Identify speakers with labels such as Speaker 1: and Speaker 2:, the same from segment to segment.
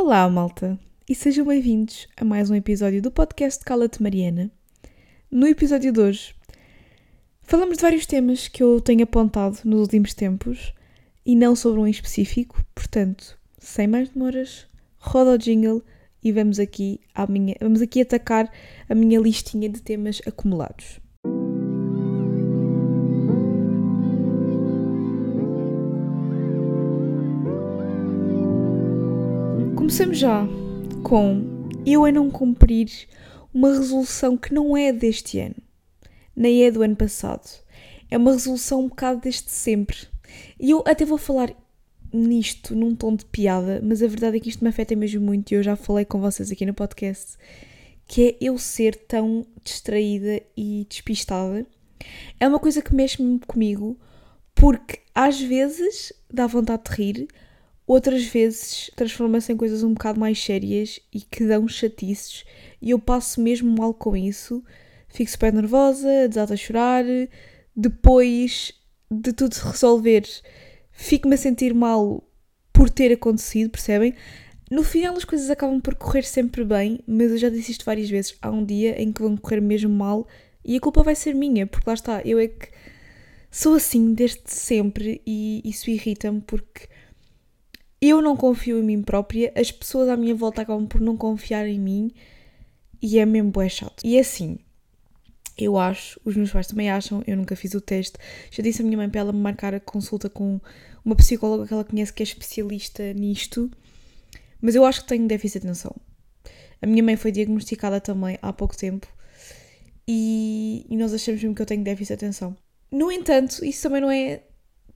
Speaker 1: Olá, malta, e sejam bem-vindos a mais um episódio do podcast Cala-te Mariana. No episódio de hoje, falamos de vários temas que eu tenho apontado nos últimos tempos e não sobre um em específico, portanto, sem mais demoras, roda o jingle e vamos aqui, à minha, vamos aqui atacar a minha listinha de temas acumulados. Começamos já com eu a não cumprir uma resolução que não é deste ano, nem é do ano passado. É uma resolução um bocado desde sempre. E eu até vou falar nisto num tom de piada, mas a verdade é que isto me afeta mesmo muito e eu já falei com vocês aqui no podcast, que é eu ser tão distraída e despistada. É uma coisa que mexe -me comigo porque às vezes dá vontade de rir, outras vezes transforma-se em coisas um bocado mais sérias e que dão chatices e eu passo mesmo mal com isso. Fico super nervosa, desato a chorar. Depois de tudo se resolver, fico-me a sentir mal por ter acontecido, percebem? No final as coisas acabam por correr sempre bem, mas eu já disse isto várias vezes. Há um dia em que vão correr mesmo mal e a culpa vai ser minha, porque lá está, eu é que sou assim desde sempre e isso irrita-me porque eu não confio em mim própria, as pessoas à minha volta acabam por não confiar em mim e é mesmo bué chato. E assim, eu acho, os meus pais também acham, eu nunca fiz o teste, já disse à minha mãe para ela me marcar a consulta com uma psicóloga que ela conhece que é especialista nisto, mas eu acho que tenho déficit de atenção. A minha mãe foi diagnosticada também há pouco tempo e, e nós achamos mesmo que eu tenho déficit de atenção. No entanto, isso também não é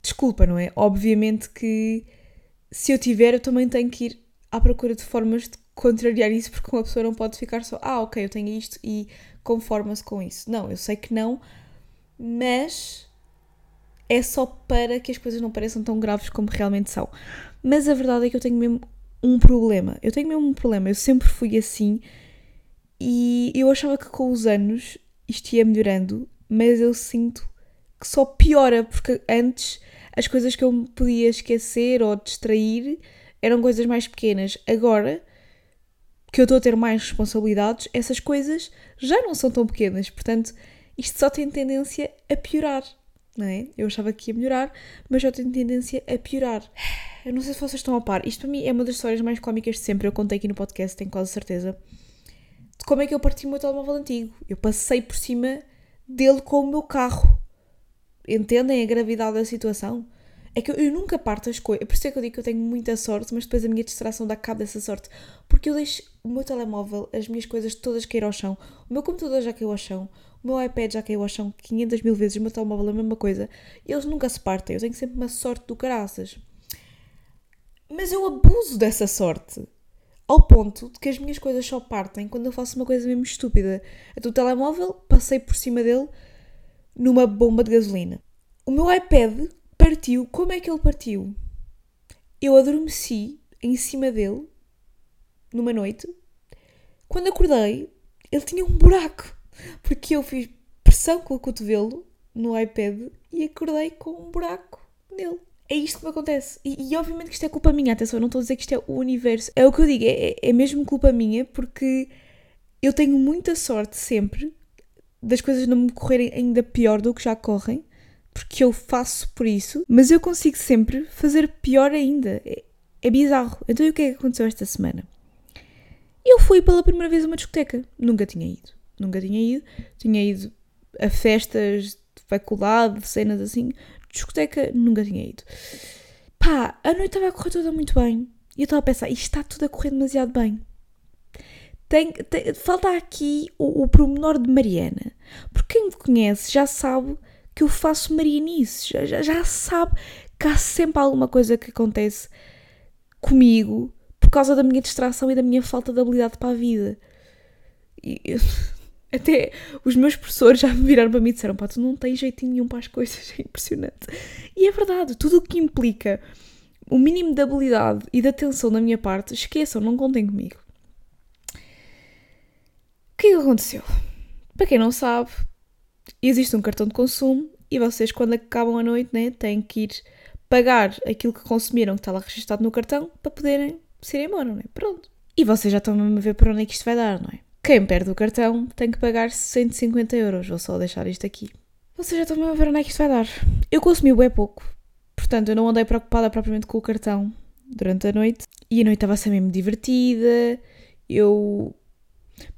Speaker 1: desculpa, não é? Obviamente que se eu tiver, eu também tenho que ir à procura de formas de contrariar isso, porque uma pessoa não pode ficar só, ah, ok, eu tenho isto e conforma-se com isso. Não, eu sei que não, mas é só para que as coisas não pareçam tão graves como realmente são. Mas a verdade é que eu tenho mesmo um problema. Eu tenho mesmo um problema. Eu sempre fui assim e eu achava que com os anos isto ia melhorando, mas eu sinto que só piora, porque antes as coisas que eu me podia esquecer ou distrair eram coisas mais pequenas. Agora que eu estou a ter mais responsabilidades, essas coisas já não são tão pequenas. Portanto, isto só tem tendência a piorar. Não é? Eu achava que ia melhorar, mas já tem tendência a piorar. Eu não sei se vocês estão a par. Isto para mim é uma das histórias mais cómicas de sempre. Eu contei aqui no podcast, tenho quase certeza. De como é que eu parti o meu telemóvel antigo. Eu passei por cima dele com o meu carro. Entendem a gravidade da situação? É que eu, eu nunca parto as coisas. Por isso é que eu digo que eu tenho muita sorte, mas depois a minha distração dá cabo dessa sorte. Porque eu deixo o meu telemóvel, as minhas coisas todas cair ao chão. O meu computador já caiu ao chão. O meu iPad já caiu ao chão 500 mil vezes. O meu telemóvel é a mesma coisa. Eles nunca se partem. Eu tenho sempre uma sorte do caraças. Mas eu abuso dessa sorte. Ao ponto de que as minhas coisas só partem quando eu faço uma coisa mesmo estúpida. O telemóvel, passei por cima dele numa bomba de gasolina. O meu iPad partiu. Como é que ele partiu? Eu adormeci em cima dele numa noite. Quando acordei, ele tinha um buraco. Porque eu fiz pressão com o cotovelo no iPad e acordei com um buraco nele. É isto que me acontece. E, e, obviamente que isto é culpa minha, atenção, eu não estou a dizer que isto é o universo. É o que eu digo, é, é mesmo culpa minha porque eu tenho muita sorte sempre das coisas não me correrem ainda pior do que já correm, porque eu faço por isso, mas eu consigo sempre fazer pior ainda. É, é bizarro. Então, e o que é que aconteceu esta semana? Eu fui pela primeira vez a uma discoteca. Nunca tinha ido. Nunca tinha ido. Tinha ido a festas de faculdade, cenas assim. Discoteca, nunca tinha ido. Pá, a noite estava a correr toda muito bem. E eu estava a pensar, isto está tudo a correr demasiado bem. Tem, tem, falta aqui o, o promenor de Mariana. Porque quem me conhece já sabe que eu faço marianices, já, já, já sabe que há sempre alguma coisa que acontece comigo por causa da minha distração e da minha falta de habilidade para a vida. E, até os meus professores já me viraram para mim e disseram: pá, tu não tens jeitinho nenhum para as coisas, é impressionante. E é verdade, tudo o que implica o mínimo de habilidade e de atenção da minha parte, esqueçam, não contem comigo que é que aconteceu? Para quem não sabe, existe um cartão de consumo e vocês, quando acabam a noite, né, têm que ir pagar aquilo que consumiram que está lá registado no cartão para poderem se ir embora, não é? Pronto. E vocês já estão a ver para onde é que isto vai dar, não é? Quem perde o cartão tem que pagar 150 euros. Vou só deixar isto aqui. Vocês já estão a ver onde é que isto vai dar. Eu consumi bem pouco. Portanto, eu não andei preocupada propriamente com o cartão durante a noite. E a noite estava a ser mesmo divertida. Eu.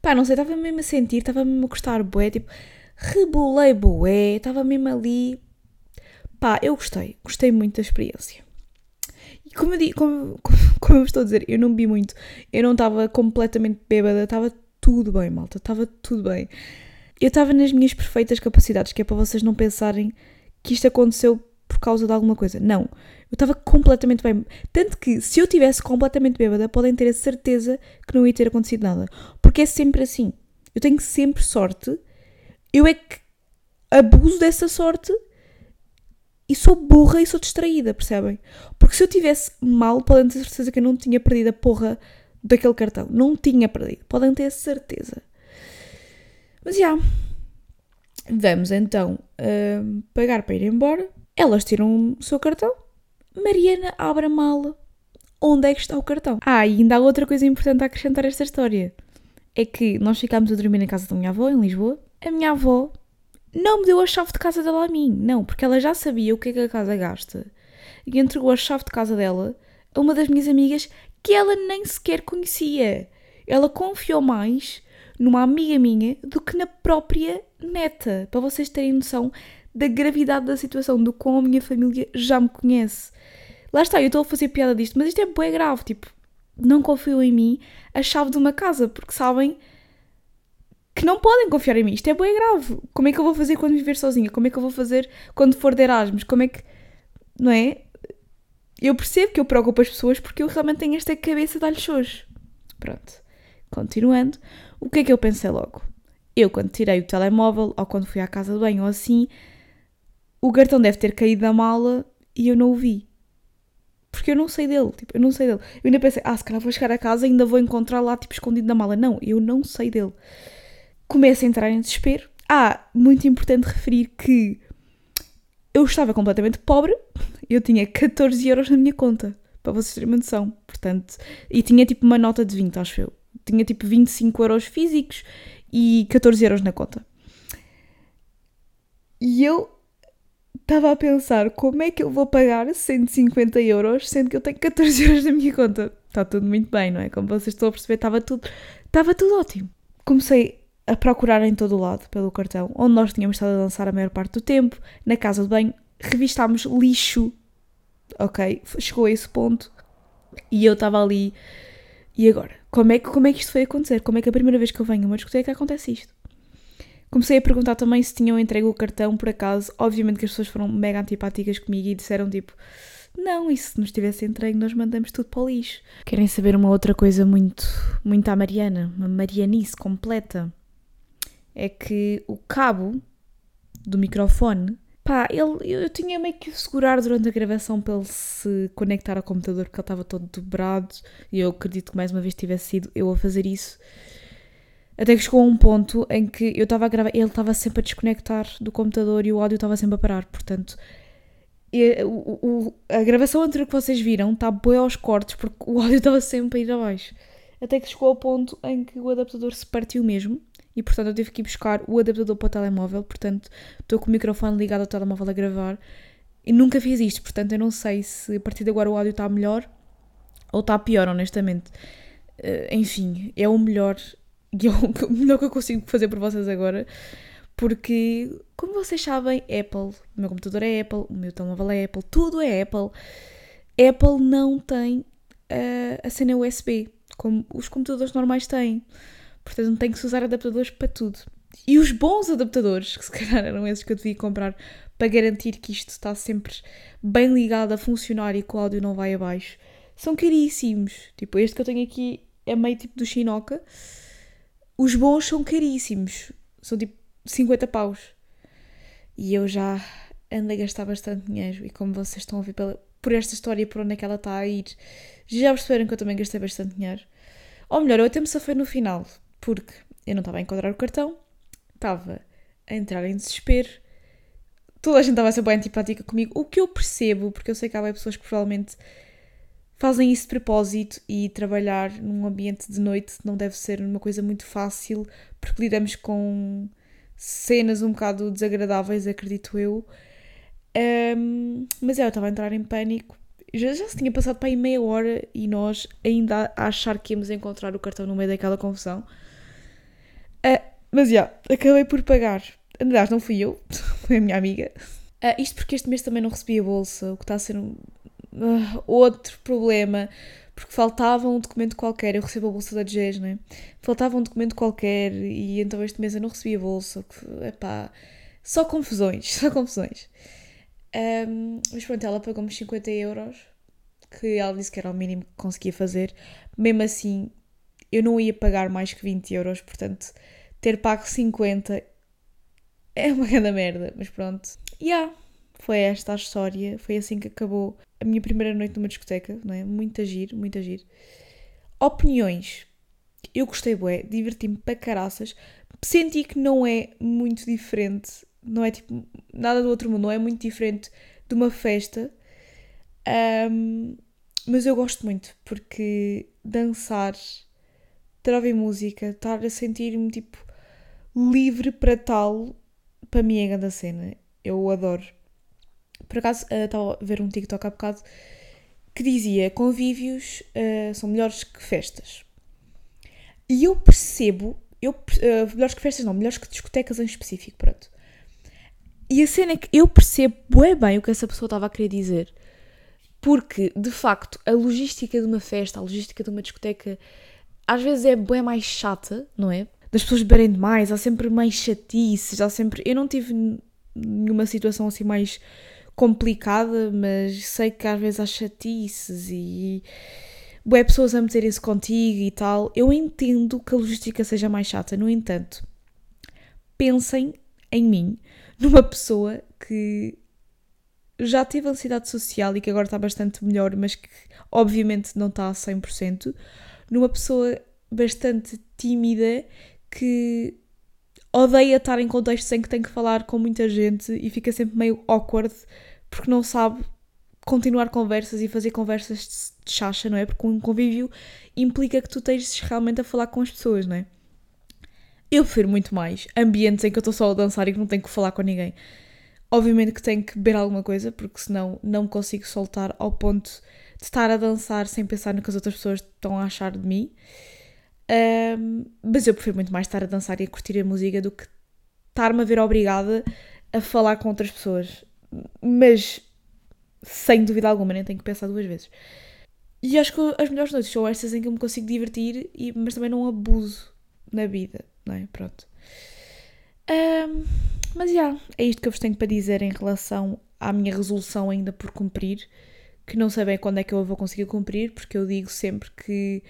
Speaker 1: Pá, não sei, estava mesmo a sentir, estava mesmo a gostar bué. Tipo, rebolei bué. Estava mesmo ali. Pá, eu gostei. Gostei muito da experiência. E como eu, digo, como, como eu estou a dizer, eu não bebi muito. Eu não estava completamente bêbada. Estava tudo bem, malta. Estava tudo bem. Eu estava nas minhas perfeitas capacidades, que é para vocês não pensarem que isto aconteceu por causa de alguma coisa. Não. Eu estava completamente bem. Tanto que, se eu tivesse completamente bêbada, podem ter a certeza que não ia ter acontecido nada. Porque é sempre assim. Eu tenho sempre sorte. Eu é que abuso dessa sorte e sou burra e sou distraída, percebem? Porque se eu tivesse mal, podem ter certeza que eu não tinha perdido a porra daquele cartão. Não tinha perdido. Podem ter certeza. Mas já. Vamos então uh, pagar para ir embora. Elas tiram o seu cartão. Mariana abre a mala. Onde é que está o cartão? Ah, e ainda há outra coisa importante a acrescentar a esta história. É que nós ficámos a dormir na casa da minha avó, em Lisboa. A minha avó não me deu a chave de casa dela a mim. Não, porque ela já sabia o que é que a casa gasta. E entregou a chave de casa dela a uma das minhas amigas que ela nem sequer conhecia. Ela confiou mais numa amiga minha do que na própria neta, para vocês terem noção da gravidade da situação, do como a minha família já me conhece. Lá está, eu estou a fazer piada disto, mas isto é bem grave, tipo, não confiam em mim a chave de uma casa, porque sabem que não podem confiar em mim. Isto é bem grave. Como é que eu vou fazer quando viver sozinha? Como é que eu vou fazer quando for de Erasmus? Como é que. Não é? Eu percebo que eu preocupo as pessoas porque eu realmente tenho esta cabeça de alhos hoje. Pronto. Continuando, o que é que eu pensei logo? Eu, quando tirei o telemóvel ou quando fui à casa de banho ou assim, o cartão deve ter caído da mala e eu não o vi. Porque eu não sei dele, tipo, eu não sei dele. Eu ainda pensei, ah, se calhar vou chegar a casa e ainda vou encontrar lá, tipo, escondido na mala. Não, eu não sei dele. Começo a entrar em desespero. Ah, muito importante referir que eu estava completamente pobre, eu tinha 14 euros na minha conta, para vocês terem uma noção. Portanto, e tinha tipo uma nota de 20, acho eu. Tinha tipo 25 euros físicos e 14 euros na conta. E eu estava a pensar como é que eu vou pagar 150 euros sendo que eu tenho 14 euros na minha conta. Está tudo muito bem, não é? Como vocês estão a perceber, estava tudo, estava tudo ótimo. Comecei a procurar em todo o lado pelo cartão, onde nós tínhamos estado a dançar a maior parte do tempo, na casa de banho, revistámos lixo, ok? Chegou a esse ponto e eu estava ali. E agora? Como é, que, como é que isto foi acontecer? Como é que a primeira vez que eu venho a uma discoteca acontece isto? Comecei a perguntar também se tinham entregue o cartão por acaso. Obviamente que as pessoas foram mega antipáticas comigo e disseram tipo: Não, e se nos tivesse entregue, nós mandamos tudo para o lixo. Querem saber uma outra coisa muito, muito à Mariana? Uma marianice completa é que o cabo do microfone, pá, ele, eu tinha meio que o segurar durante a gravação para ele se conectar ao computador porque ele estava todo dobrado e eu acredito que mais uma vez tivesse sido eu a fazer isso. Até que chegou a um ponto em que eu estava a gravar, ele estava sempre a desconectar do computador e o áudio estava sempre a parar, portanto. o, o, a gravação anterior que vocês viram está boa aos cortes porque o áudio estava sempre a ir abaixo. Até que chegou ao ponto em que o adaptador se partiu mesmo e portanto eu tive que ir buscar o adaptador para o telemóvel, portanto estou com o microfone ligado ao telemóvel a gravar e nunca fiz isto, portanto eu não sei se a partir de agora o áudio está melhor ou está pior, honestamente. Uh, enfim, é o melhor e é o melhor que eu consigo fazer por vocês agora, porque, como vocês sabem, Apple, o meu computador é Apple, o meu telemóvel é Apple, tudo é Apple. Apple não tem uh, a cena USB, como os computadores normais têm. Portanto, tem que se usar adaptadores para tudo. E os bons adaptadores, que se calhar eram esses que eu devia comprar para garantir que isto está sempre bem ligado a funcionar e que o áudio não vai abaixo, são caríssimos. Tipo, este que eu tenho aqui é meio tipo do Shinoka. Os bons são caríssimos. São tipo 50 paus. E eu já ando a gastar bastante dinheiro. E como vocês estão a ver pela, por esta história por onde é que ela está a ir, já perceberam que eu também gastei bastante dinheiro. Ou melhor, eu até me safei no final porque eu não estava a encontrar o cartão, estava a entrar em desespero, toda a gente estava a ser bem antipática comigo, o que eu percebo, porque eu sei que há pessoas que provavelmente fazem isso de propósito e trabalhar num ambiente de noite não deve ser uma coisa muito fácil porque lidamos com cenas um bocado desagradáveis, acredito eu. Um, mas é, eu estava a entrar em pânico. Já, já se tinha passado para aí meia hora e nós ainda a achar que íamos encontrar o cartão no meio daquela confusão. Uh, mas já, acabei por pagar. Aliás, não fui eu, foi a minha amiga. Uh, isto porque este mês também não recebi a bolsa, o que está a ser um, uh, outro problema, porque faltava um documento qualquer. Eu recebo a bolsa da DGES, né? Faltava um documento qualquer e então este mês eu não recebi a bolsa. Epá, só confusões, só confusões. Um, mas pronto, ela pagou-me 50 euros, que ela disse que era o mínimo que conseguia fazer. Mesmo assim, eu não ia pagar mais que 20 euros, portanto, ter pago 50 é uma grande merda, mas pronto. Yeah, foi esta a história, foi assim que acabou a minha primeira noite numa discoteca, não é? Muito agir, muito agir. Opiniões. Eu gostei, bué, diverti-me para caraças. Senti que não é muito diferente, não é tipo nada do outro mundo, não é muito diferente de uma festa. Um, mas eu gosto muito porque dançar, estar a música, estar a sentir-me tipo livre para tal, para mim é grande cena. Eu adoro. Por acaso, uh, estava a ver um TikTok há bocado que dizia convívios uh, são melhores que festas. E eu percebo, eu, uh, melhores que festas não, melhores que discotecas em específico, pronto. E a cena é que eu percebo bem, bem o que essa pessoa estava a querer dizer. Porque, de facto, a logística de uma festa, a logística de uma discoteca, às vezes é bem mais chata, não é? Das pessoas beberem demais, há sempre mais chatices, há sempre. Eu não tive nenhuma situação assim mais complicada, mas sei que às vezes há chatices e bué pessoas a meterem-se contigo e tal. Eu entendo que a logística seja mais chata, no entanto, pensem em mim, numa pessoa que já teve ansiedade social e que agora está bastante melhor, mas que obviamente não está a 100%, numa pessoa bastante tímida que odeia estar em contextos em que tem que falar com muita gente e fica sempre meio awkward porque não sabe continuar conversas e fazer conversas de chacha, não é? Porque um convívio implica que tu estejas realmente a falar com as pessoas, não é? Eu prefiro muito mais ambientes em que eu estou só a dançar e que não tenho que falar com ninguém. Obviamente que tenho que beber alguma coisa, porque senão não consigo soltar ao ponto de estar a dançar sem pensar no que as outras pessoas estão a achar de mim. Um, mas eu prefiro muito mais estar a dançar e a curtir a música do que estar-me a ver obrigada a falar com outras pessoas. Mas sem dúvida alguma, nem tenho que pensar duas vezes. E acho que as melhores noites são estas em que eu me consigo divertir, e, mas também não abuso na vida, não é? Pronto. Um, mas já, yeah, é isto que eu vos tenho para dizer em relação à minha resolução ainda por cumprir, que não sei bem quando é que eu vou conseguir cumprir, porque eu digo sempre que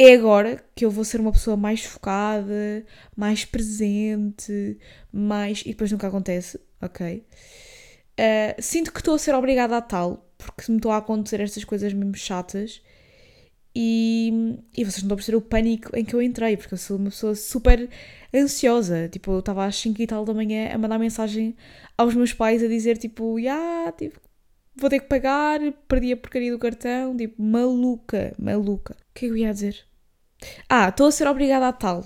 Speaker 1: é agora que eu vou ser uma pessoa mais focada, mais presente, mais. e depois nunca acontece, ok? Uh, sinto que estou a ser obrigada a tal, porque me estão a acontecer estas coisas mesmo chatas e, e vocês não estão a perceber o pânico em que eu entrei, porque eu sou uma pessoa super ansiosa. Tipo, eu estava às 5 e tal da manhã a mandar mensagem aos meus pais a dizer, tipo, yeah, tipo, vou ter que pagar, perdi a porcaria do cartão, tipo, maluca, maluca. O que é que eu ia dizer? Ah, estou a ser obrigada a tal.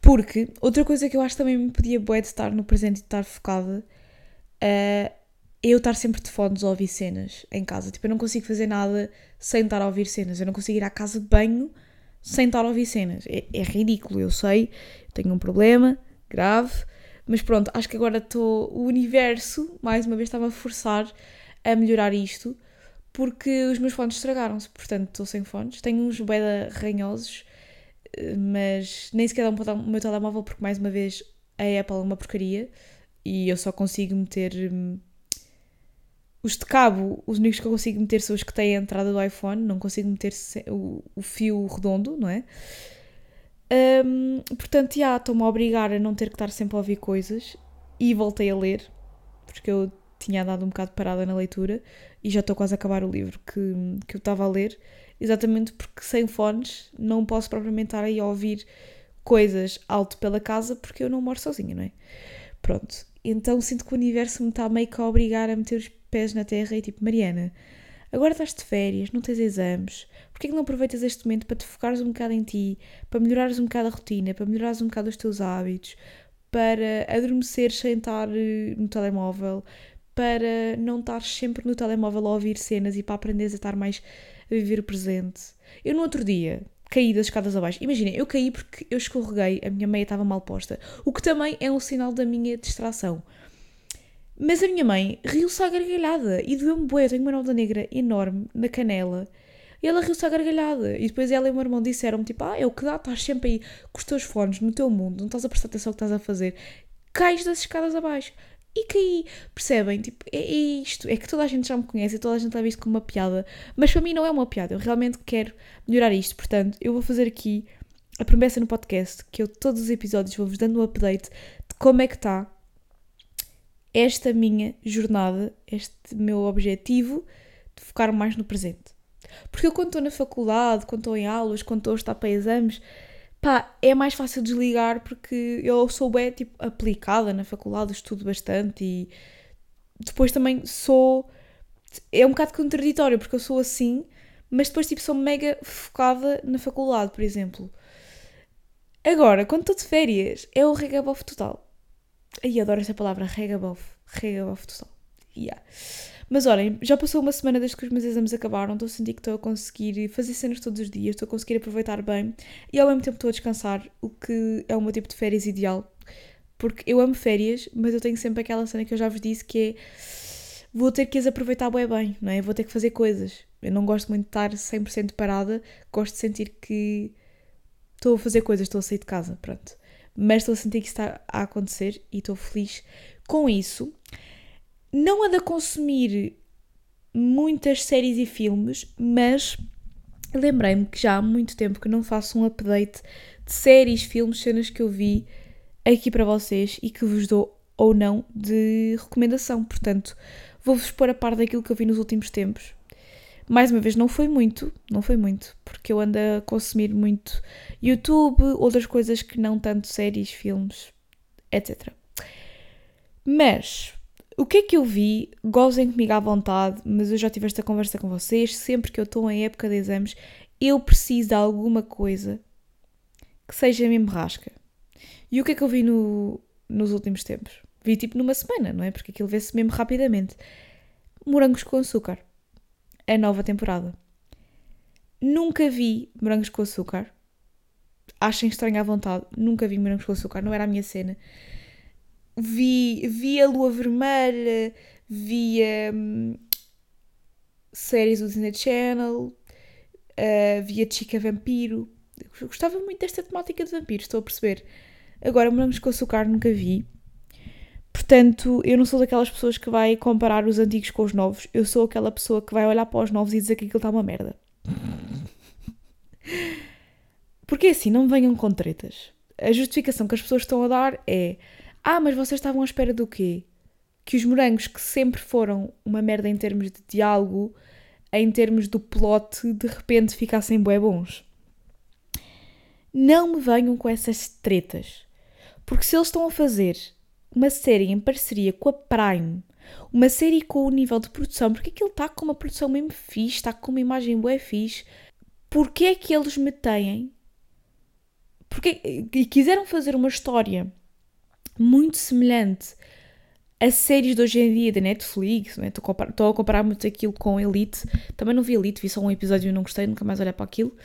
Speaker 1: Porque outra coisa que eu acho também me podia bué de estar no presente e estar focada uh, é eu estar sempre de fones a ouvir cenas em casa. Tipo, eu não consigo fazer nada sem estar a ouvir cenas. Eu não consigo ir à casa de banho sem estar a ouvir cenas. É, é ridículo, eu sei. tenho um problema grave. Mas pronto, acho que agora estou. O universo, mais uma vez, estava a forçar a melhorar isto porque os meus fones estragaram-se, portanto estou sem fones. Tenho uns beda ranhosos, eh, mas nem sequer dá o meu telemóvel porque mais uma vez a Apple é uma porcaria e eu só consigo meter hum, os de cabo, os únicos que eu consigo meter são os que têm a entrada do iPhone, não consigo meter o, o fio redondo, não é? Um, portanto, já estou-me a obrigar a não ter que estar sempre a ouvir coisas e voltei a ler, porque eu tinha andado um bocado parada na leitura e já estou quase a acabar o livro que, que eu estava a ler, exatamente porque sem fones não posso propriamente estar aí a ouvir coisas alto pela casa porque eu não moro sozinha, não é? Pronto. Então sinto que o universo me está meio que a obrigar a meter os pés na terra e tipo, Mariana, Agora estás de férias, não tens exames. Porquê que não aproveitas este momento para te focares um bocado em ti, para melhorares um bocado a rotina, para melhorares um bocado os teus hábitos, para adormecer sem estar eh, no telemóvel, para não estar sempre no telemóvel a ouvir cenas e para aprenderes a estar mais a viver o presente. Eu no outro dia caí das escadas abaixo. Imaginem, eu caí porque eu escorreguei, a minha meia estava mal posta, o que também é um sinal da minha distração. Mas a minha mãe riu-se à gargalhada e doeu-me bué. Eu tenho uma nódoa negra enorme na canela. E ela riu-se à gargalhada. E depois ela e o meu irmão disseram-me, tipo, ah, é o que dá, estás sempre aí com os teus fones no teu mundo, não estás a prestar atenção ao que estás a fazer. Cais das escadas abaixo. E caí. Percebem? Tipo, é, é isto. É que toda a gente já me conhece e toda a gente leva isto como uma piada. Mas para mim não é uma piada. Eu realmente quero melhorar isto. Portanto, eu vou fazer aqui a promessa no podcast que eu todos os episódios vou-vos dando um update de como é que está esta minha jornada, este meu objetivo de focar mais no presente. Porque eu quando estou na faculdade, quando estou em aulas, quando estou a estar para exames, pá, é mais fácil desligar porque eu sou bem, tipo, aplicada na faculdade, estudo bastante e depois também sou... É um bocado contraditório porque eu sou assim, mas depois, tipo, sou mega focada na faculdade, por exemplo. Agora, quando estou de férias, é o regabof total. Ai, adoro essa palavra, regabof. Regabof total. Yeah. Mas olhem, já passou uma semana desde que os meus exames acabaram, estou a sentir que estou a conseguir fazer cenas todos os dias, estou a conseguir aproveitar bem e ao mesmo tempo estou a descansar, o que é o meu tipo de férias ideal. Porque eu amo férias, mas eu tenho sempre aquela cena que eu já vos disse que é vou ter que as aproveitar bem, bem, não é? Vou ter que fazer coisas. Eu não gosto muito de estar 100% parada, gosto de sentir que estou a fazer coisas, estou a sair de casa, pronto mas estou a sentir que está a acontecer e estou feliz com isso. Não ando a consumir muitas séries e filmes, mas lembrei-me que já há muito tempo que não faço um update de séries, filmes, cenas que eu vi aqui para vocês e que vos dou ou não de recomendação. Portanto, vou-vos pôr a par daquilo que eu vi nos últimos tempos mais uma vez, não foi muito, não foi muito, porque eu ando a consumir muito YouTube, outras coisas que não tanto séries, filmes, etc. Mas, o que é que eu vi? Gozem comigo à vontade, mas eu já tive esta conversa com vocês. Sempre que eu estou em época de exames, eu preciso de alguma coisa que seja mesmo rasca. E o que é que eu vi no, nos últimos tempos? Vi tipo numa semana, não é? Porque aquilo vê-se mesmo rapidamente. Morangos com açúcar a nova temporada. Nunca vi morangos com açúcar. Achem estranho à vontade. Nunca vi morangos com açúcar, não era a minha cena. Vi, vi a Lua Vermelha, via hum, séries do Disney Channel, uh, via Chica Vampiro. Eu gostava muito desta temática de vampiros, estou a perceber. Agora, morangos com açúcar nunca vi. Portanto, eu não sou daquelas pessoas que vai comparar os antigos com os novos. Eu sou aquela pessoa que vai olhar para os novos e dizer que aquilo está uma merda. Porque assim, não venham com tretas. A justificação que as pessoas estão a dar é: Ah, mas vocês estavam à espera do quê? Que os morangos, que sempre foram uma merda em termos de diálogo, em termos do plot, de repente ficassem bué bons. Não me venham com essas tretas. Porque se eles estão a fazer uma série em parceria com a Prime, uma série com o nível de produção, porque aquilo está com uma produção mesmo fixe, está com uma imagem bué fixe, porque é que eles me têm? Porque, e quiseram fazer uma história muito semelhante a séries de hoje em dia da Netflix, é? estou, a comparar, a comparar muito aquilo com Elite, também não vi Elite, vi só um episódio e não gostei, nunca mais olhar para aquilo.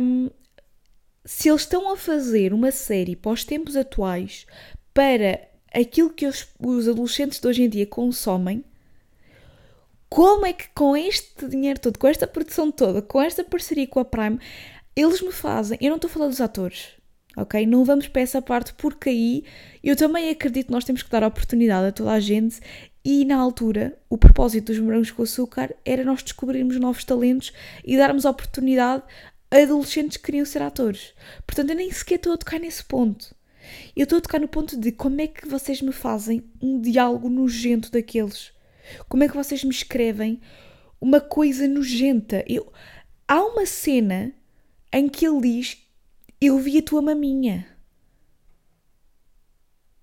Speaker 1: Um, se eles estão a fazer uma série para os tempos atuais, para aquilo que os, os adolescentes de hoje em dia consomem, como é que com este dinheiro todo, com esta produção toda, com esta parceria com a Prime, eles me fazem. Eu não estou a falar dos atores, ok? Não vamos para essa parte, porque aí eu também acredito que nós temos que dar oportunidade a toda a gente. E na altura, o propósito dos morangos com açúcar era nós descobrirmos novos talentos e darmos oportunidade a adolescentes que queriam ser atores. Portanto, eu nem sequer estou a tocar nesse ponto. Eu estou a tocar no ponto de como é que vocês me fazem um diálogo nojento daqueles. Como é que vocês me escrevem uma coisa nojenta. Eu, há uma cena em que ele diz: Eu vi a tua maminha.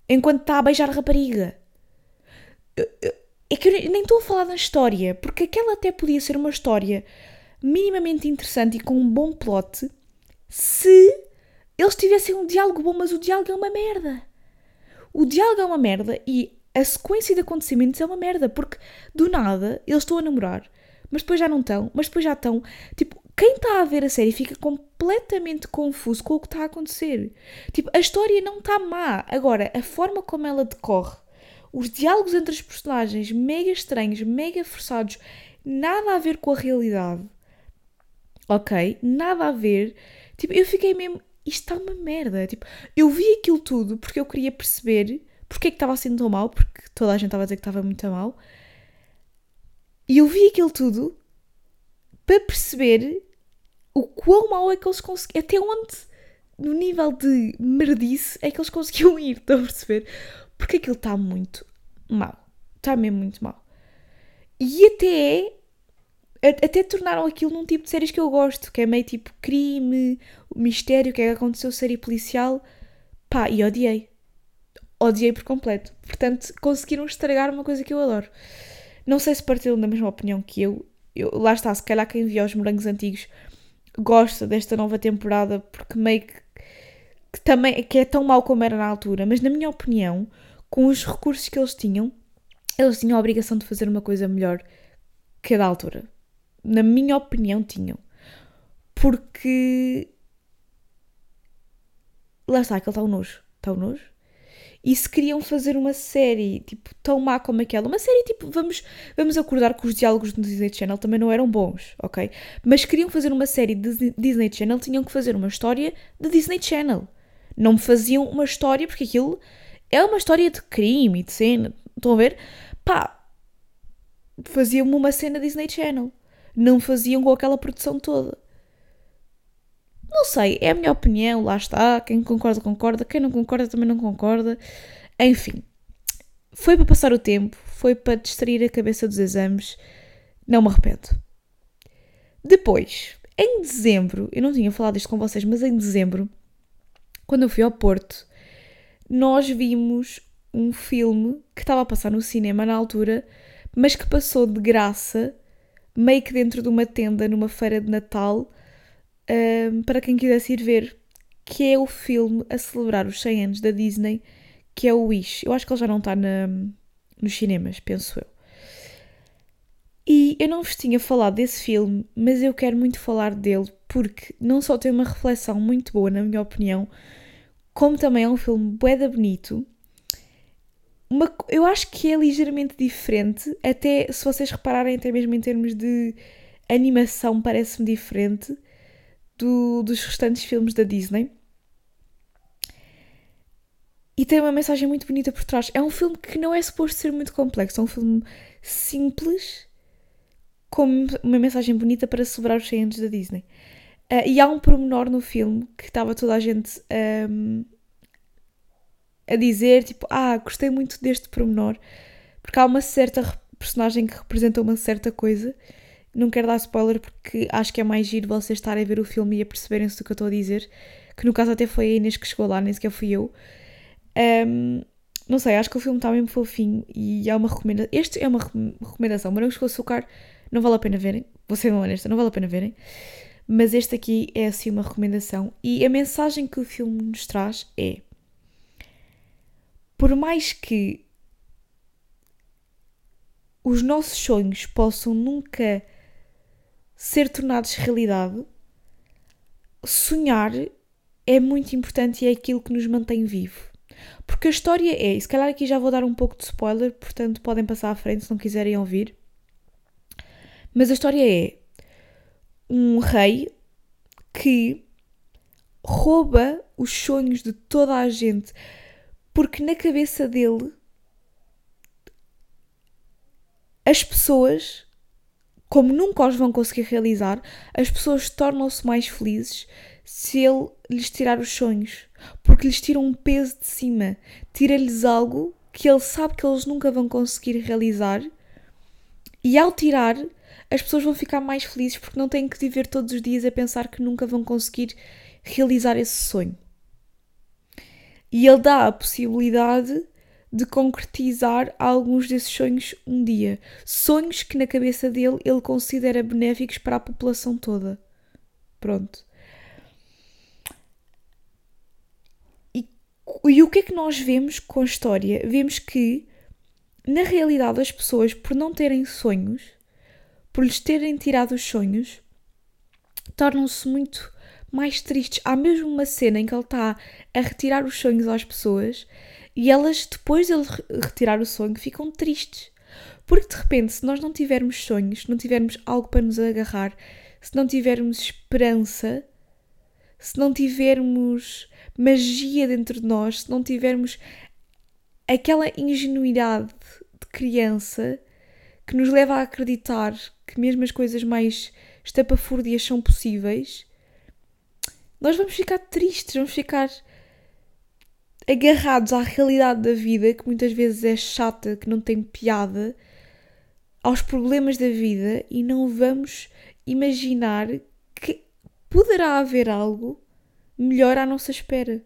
Speaker 1: Enquanto está a beijar a rapariga. é que eu nem estou a falar da história, porque aquela até podia ser uma história minimamente interessante e com um bom plot se eles tivessem um diálogo bom, mas o diálogo é uma merda. O diálogo é uma merda e a sequência de acontecimentos é uma merda, porque do nada eles estão a namorar, mas depois já não estão, mas depois já estão. Tipo, quem está a ver a série fica completamente confuso com o que está a acontecer. Tipo, a história não está má. Agora, a forma como ela decorre, os diálogos entre os personagens, mega estranhos, mega forçados, nada a ver com a realidade. Ok? Nada a ver. Tipo, eu fiquei mesmo. Isto está uma merda. Tipo, eu vi aquilo tudo porque eu queria perceber porque é que estava assim tão mal, porque toda a gente estava a dizer que estava muito mal. E eu vi aquilo tudo para perceber o quão mal é que eles conseguiam. Até onde, no nível de merdice, é que eles conseguiam ir. Estão a perceber? Porque aquilo está muito mal. Está mesmo muito mal. E até até tornaram aquilo num tipo de séries que eu gosto, que é meio tipo crime, mistério, o que é que aconteceu, série policial. Pá, e odiei. Odiei por completo. Portanto, conseguiram estragar uma coisa que eu adoro. Não sei se partilham da mesma opinião que eu. Eu lá está, se calhar quem viu os morangos antigos gosta desta nova temporada porque meio que, que também que é tão mau como era na altura, mas na minha opinião, com os recursos que eles tinham, eles tinham a obrigação de fazer uma coisa melhor que a da altura na minha opinião, tinham. Porque. Lá está, aquele está o nojo. Está o nojo. E se queriam fazer uma série, tipo, tão má como aquela, uma série tipo, vamos, vamos acordar que os diálogos do Disney Channel também não eram bons, ok? Mas queriam fazer uma série de Disney Channel, tinham que fazer uma história de Disney Channel. Não me faziam uma história, porque aquilo é uma história de crime e de cena. Estão a ver? Pá, faziam-me uma cena Disney Channel não faziam com aquela produção toda. Não sei, é a minha opinião, lá está. Quem concorda, concorda. Quem não concorda, também não concorda. Enfim, foi para passar o tempo, foi para distrair a cabeça dos exames. Não me arrependo. Depois, em dezembro, eu não tinha falado isto com vocês, mas em dezembro, quando eu fui ao Porto, nós vimos um filme que estava a passar no cinema na altura, mas que passou de graça meio que dentro de uma tenda numa feira de Natal um, para quem quisesse ir ver, que é o filme a celebrar os 100 anos da Disney, que é o Wish. Eu acho que ele já não está na, nos cinemas, penso eu. E eu não vos tinha falado desse filme, mas eu quero muito falar dele porque não só tem uma reflexão muito boa, na minha opinião, como também é um filme bué bonito uma, eu acho que é ligeiramente diferente, até se vocês repararem, até mesmo em termos de animação, parece-me diferente do, dos restantes filmes da Disney. E tem uma mensagem muito bonita por trás. É um filme que não é suposto ser muito complexo, é um filme simples, com uma mensagem bonita para celebrar os 100 anos da Disney. Uh, e há um pormenor no filme que estava toda a gente um, a dizer, tipo, ah, gostei muito deste pormenor, porque há uma certa personagem que representa uma certa coisa. Não quero dar spoiler porque acho que é mais giro vocês estarem a ver o filme e a perceberem-se do que eu estou a dizer. Que no caso até foi a Inês que chegou lá, nem sequer fui eu. Um, não sei, acho que o filme está mesmo fofinho e é uma recomendação. Este é uma recomendação. Morangos com açúcar não vale a pena verem. Vou ser honesta, não vale a pena verem. Mas este aqui é assim uma recomendação. E a mensagem que o filme nos traz é por mais que os nossos sonhos possam nunca ser tornados realidade, sonhar é muito importante e é aquilo que nos mantém vivo. Porque a história é, e se calhar aqui já vou dar um pouco de spoiler, portanto podem passar à frente se não quiserem ouvir. Mas a história é um rei que rouba os sonhos de toda a gente porque na cabeça dele as pessoas, como nunca os vão conseguir realizar, as pessoas tornam-se mais felizes se ele lhes tirar os sonhos, porque lhes tira um peso de cima, tira-lhes algo que ele sabe que eles nunca vão conseguir realizar, e ao tirar, as pessoas vão ficar mais felizes porque não têm que viver todos os dias a pensar que nunca vão conseguir realizar esse sonho. E ele dá a possibilidade de concretizar alguns desses sonhos um dia. Sonhos que na cabeça dele ele considera benéficos para a população toda. Pronto. E, e o que é que nós vemos com a história? Vemos que, na realidade, as pessoas, por não terem sonhos, por lhes terem tirado os sonhos, tornam-se muito mais tristes. Há mesmo uma cena em que ele está a retirar os sonhos às pessoas e elas, depois de ele retirar o sonho, ficam tristes. Porque de repente, se nós não tivermos sonhos, não tivermos algo para nos agarrar, se não tivermos esperança, se não tivermos magia dentro de nós, se não tivermos aquela ingenuidade de criança que nos leva a acreditar que mesmo as coisas mais estapafúrdias são possíveis, nós vamos ficar tristes, vamos ficar agarrados à realidade da vida, que muitas vezes é chata, que não tem piada, aos problemas da vida e não vamos imaginar que poderá haver algo melhor à nossa espera.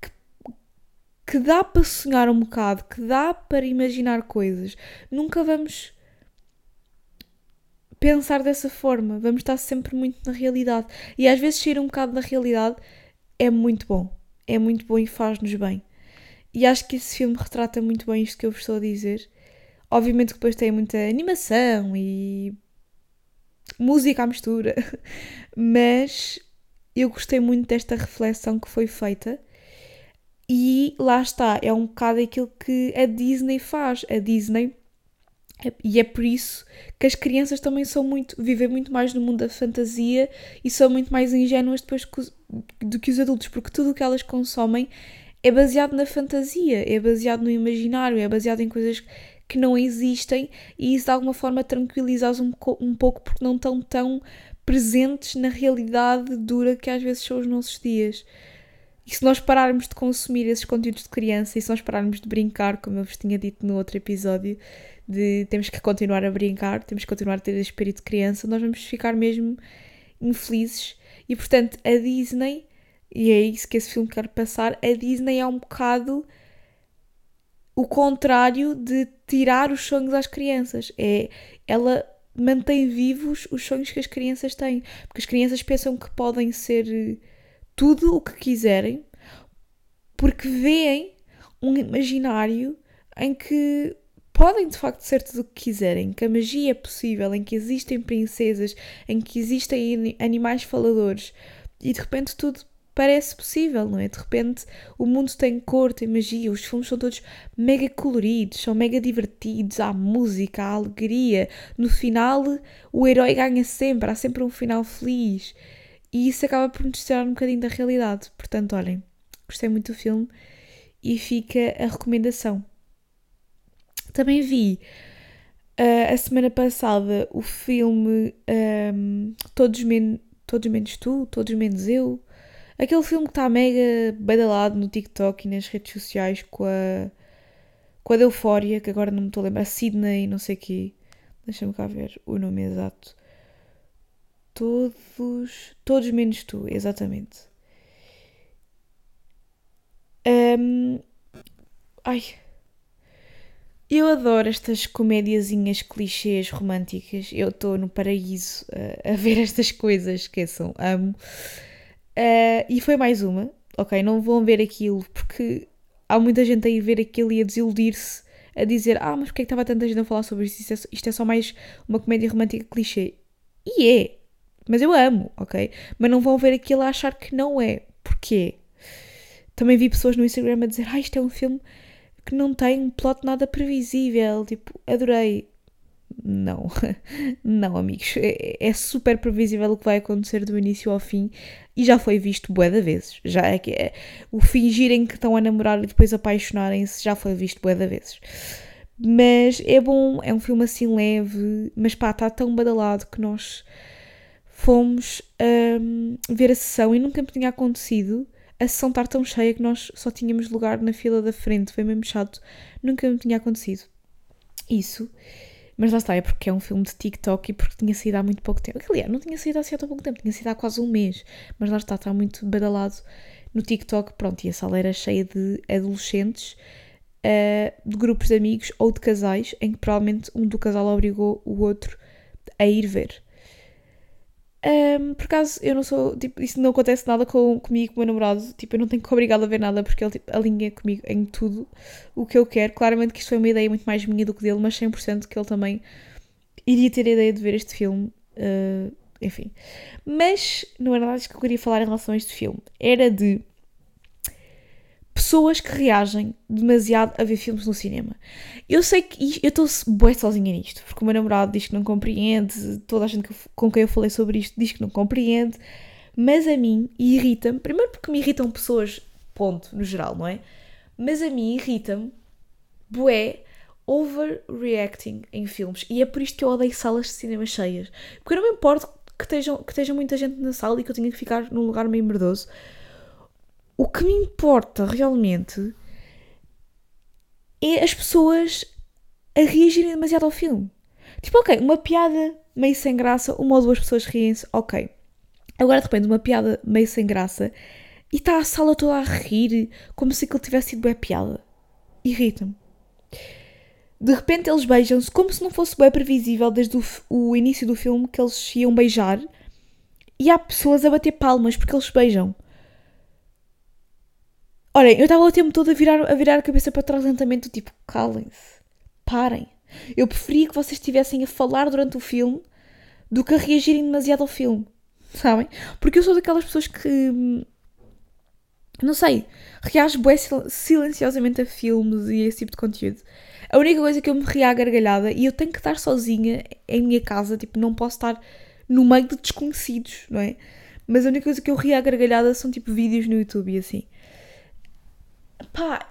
Speaker 1: Que, que dá para sonhar um bocado, que dá para imaginar coisas. Nunca vamos pensar dessa forma. Vamos estar sempre muito na realidade. E às vezes sair um bocado da realidade é muito bom. É muito bom e faz-nos bem. E acho que esse filme retrata muito bem isto que eu vos estou a dizer. Obviamente que depois tem muita animação e música à mistura, mas eu gostei muito desta reflexão que foi feita. E lá está, é um bocado aquilo que a Disney faz. A Disney e é por isso que as crianças também são muito, vivem muito mais no mundo da fantasia e são muito mais ingênuas depois do que os adultos, porque tudo o que elas consomem é baseado na fantasia, é baseado no imaginário, é baseado em coisas que não existem e isso de alguma forma tranquiliza-os um, um pouco porque não estão tão presentes na realidade dura que às vezes são os nossos dias. E se nós pararmos de consumir esses conteúdos de criança e se nós pararmos de brincar, como eu vos tinha dito no outro episódio, de temos que continuar a brincar, temos que continuar a ter espírito de criança, nós vamos ficar mesmo infelizes. E portanto, a Disney, e é isso que esse filme quer passar, a Disney é um bocado o contrário de tirar os sonhos às crianças. É ela mantém vivos os sonhos que as crianças têm, porque as crianças pensam que podem ser eh, tudo o que quiserem, porque veem um imaginário em que podem de facto ser tudo o que quiserem, que a magia é possível, em que existem princesas, em que existem animais faladores e de repente tudo parece possível, não é? De repente o mundo tem cor, tem magia, os filmes são todos mega coloridos, são mega divertidos, há música, há alegria. No final, o herói ganha sempre, há sempre um final feliz. E isso acaba por nos tirar um bocadinho da realidade. Portanto, olhem, gostei muito do filme e fica a recomendação. Também vi uh, a semana passada o filme um, ehm, Todos, Men Todos Menos Tu, Todos Menos Eu. Aquele filme que está mega badalado no TikTok e nas redes sociais com a, com a de Eufória, que agora não me estou a lembrar, Sidney, não sei o quê. Deixa-me cá ver o nome exato. Todos. Todos menos tu, exatamente. Um, ai, eu adoro estas comédiazinhas clichês românticas. Eu estou no paraíso uh, a ver estas coisas, esqueçam, amo. Uh, e foi mais uma, ok? Não vão ver aquilo porque há muita gente a ir ver aquilo e a desiludir-se, a dizer: Ah, mas porquê é que estava tanta gente a falar sobre isto? Isto é, isto é só mais uma comédia romântica clichê. E é, mas eu amo, ok? Mas não vão ver aquilo a achar que não é. Porquê? Também vi pessoas no Instagram a dizer: Ah, isto é um filme que não tem um plot nada previsível. Tipo, adorei. Não, não, amigos. É, é, super previsível o que vai acontecer do início ao fim e já foi visto bué de vezes. Já é que é, o fingirem que estão a namorar e depois apaixonarem-se já foi visto bué de vezes. Mas é bom, é um filme assim leve, mas pá, está tão badalado que nós fomos um, ver a sessão e nunca me tinha acontecido a sessão estar tão cheia que nós só tínhamos lugar na fila da frente, foi mesmo chato, nunca me tinha acontecido. Isso. Mas lá está, é porque é um filme de TikTok e porque tinha saído há muito pouco tempo. Aliás, não tinha saído assim há tão pouco tempo, tinha saído há quase um mês. Mas lá está, está muito badalado no TikTok. Pronto, e a sala era cheia de adolescentes uh, de grupos de amigos ou de casais, em que provavelmente um do casal obrigou o outro a ir ver. Um, por acaso, eu não sou. Tipo, isso não acontece nada com, comigo, com o meu namorado. Tipo, eu não tenho que obrigá-lo a ver nada porque ele tipo, alinha comigo em tudo o que eu quero. Claramente que isto foi uma ideia muito mais minha do que dele, mas 100% que ele também iria ter a ideia de ver este filme. Uh, enfim. Mas não era nada disso que eu queria falar em relação a este filme. Era de pessoas que reagem demasiado a ver filmes no cinema. Eu sei que eu estou bem sozinha nisto, porque o meu namorado diz que não compreende, toda a gente com quem eu falei sobre isto diz que não compreende, mas a mim irrita-me, primeiro porque me irritam pessoas, ponto, no geral, não é? Mas a mim irrita-me, bué, overreacting em filmes, e é por isto que eu odeio salas de cinema cheias, porque eu não me importo que esteja, que esteja muita gente na sala e que eu tenha que ficar num lugar meio merdoso, o que me importa realmente é as pessoas a reagirem demasiado ao filme. Tipo, ok, uma piada meio sem graça, uma ou duas pessoas riem-se, ok. Agora de repente uma piada meio sem graça e está a sala toda a rir como se aquilo tivesse sido bem piada. Irrita-me. De repente eles beijam-se como se não fosse bem previsível desde o, o, início do filme que eles iam beijar e há pessoas a bater palmas porque eles beijam. Olhem, eu estava o tempo todo a virar, a virar a cabeça para trás lentamente, tipo, calem-se, parem. Eu preferia que vocês estivessem a falar durante o filme do que a reagirem demasiado ao filme, sabem? Porque eu sou daquelas pessoas que. Não sei, reage silenciosamente a filmes e esse tipo de conteúdo. A única coisa que eu me ria à gargalhada e eu tenho que estar sozinha em minha casa, tipo, não posso estar no meio de desconhecidos, não é? Mas a única coisa que eu ria à gargalhada são tipo vídeos no YouTube e assim. Pá,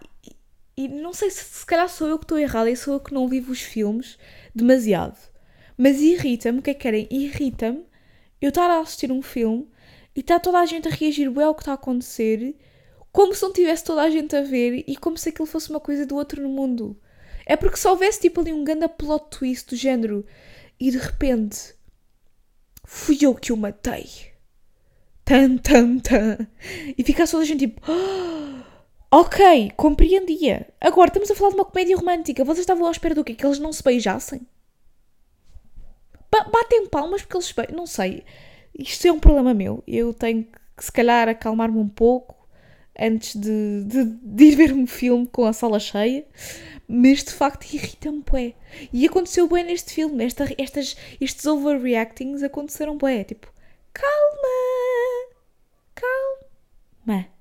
Speaker 1: e, não sei se se calhar sou eu que estou errada e sou eu que não vivo os filmes demasiado. Mas irrita-me, o que é que querem? Irrita-me eu estar a assistir um filme e está toda a gente a reagir bem ao que está a acontecer, como se não tivesse toda a gente a ver e como se aquilo fosse uma coisa do outro no mundo. É porque se houvesse tipo ali um grande plot twist do género e de repente fui eu que o matei. Tan, tan, tan. E ficasse toda a gente tipo. Oh! Ok, compreendia. Agora estamos a falar de uma comédia romântica. Vocês estavam à espera do quê? Que eles não se beijassem? batem palmas porque eles se beijam. Não sei. Isto é um problema meu. Eu tenho que, se calhar, acalmar-me um pouco antes de, de, de, ir ver um filme com a sala cheia. Mas de facto irrita-me, bué. E aconteceu bem neste filme. Esta, estas, estes overreactings aconteceram bué. Tipo, calma. Calma.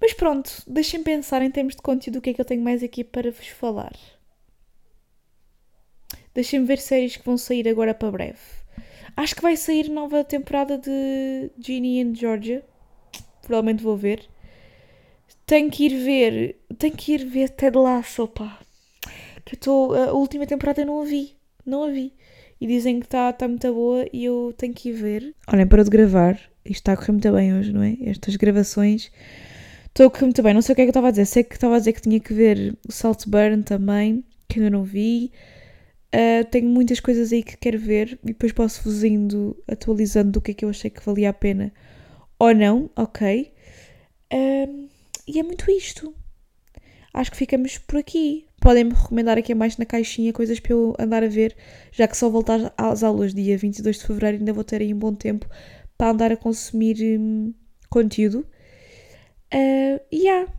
Speaker 1: Mas pronto, deixem pensar em termos de conteúdo o que é que eu tenho mais aqui para vos falar. Deixem-me ver séries que vão sair agora para breve. Acho que vai sair nova temporada de Ginny and Georgia. Provavelmente vou ver. Tenho que ir ver. Tenho que ir ver Ted Lasso, pá. Que eu estou. A última temporada eu não a vi. Não a vi. E dizem que está tá muito boa e eu tenho que ir ver. Olhem, para de gravar. Isto está a correr muito bem hoje, não é? Estas gravações Estou a muito bem. Não sei o que é que eu estava a dizer. Sei que estava a dizer que tinha que ver o Saltburn também, que ainda não vi. Uh, tenho muitas coisas aí que quero ver e depois posso-vos indo atualizando do que é que eu achei que valia a pena ou não, ok? E é muito isto. Acho que ficamos por aqui. Podem-me recomendar aqui mais na caixinha coisas para eu andar a ver, já que só voltar às aulas dia 22 de fevereiro ainda vou ter aí um bom tempo para andar a consumir hum, conteúdo. Uh, e yeah.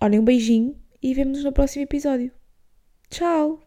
Speaker 1: Olhem, um beijinho e vemos nos no próximo episódio. Tchau!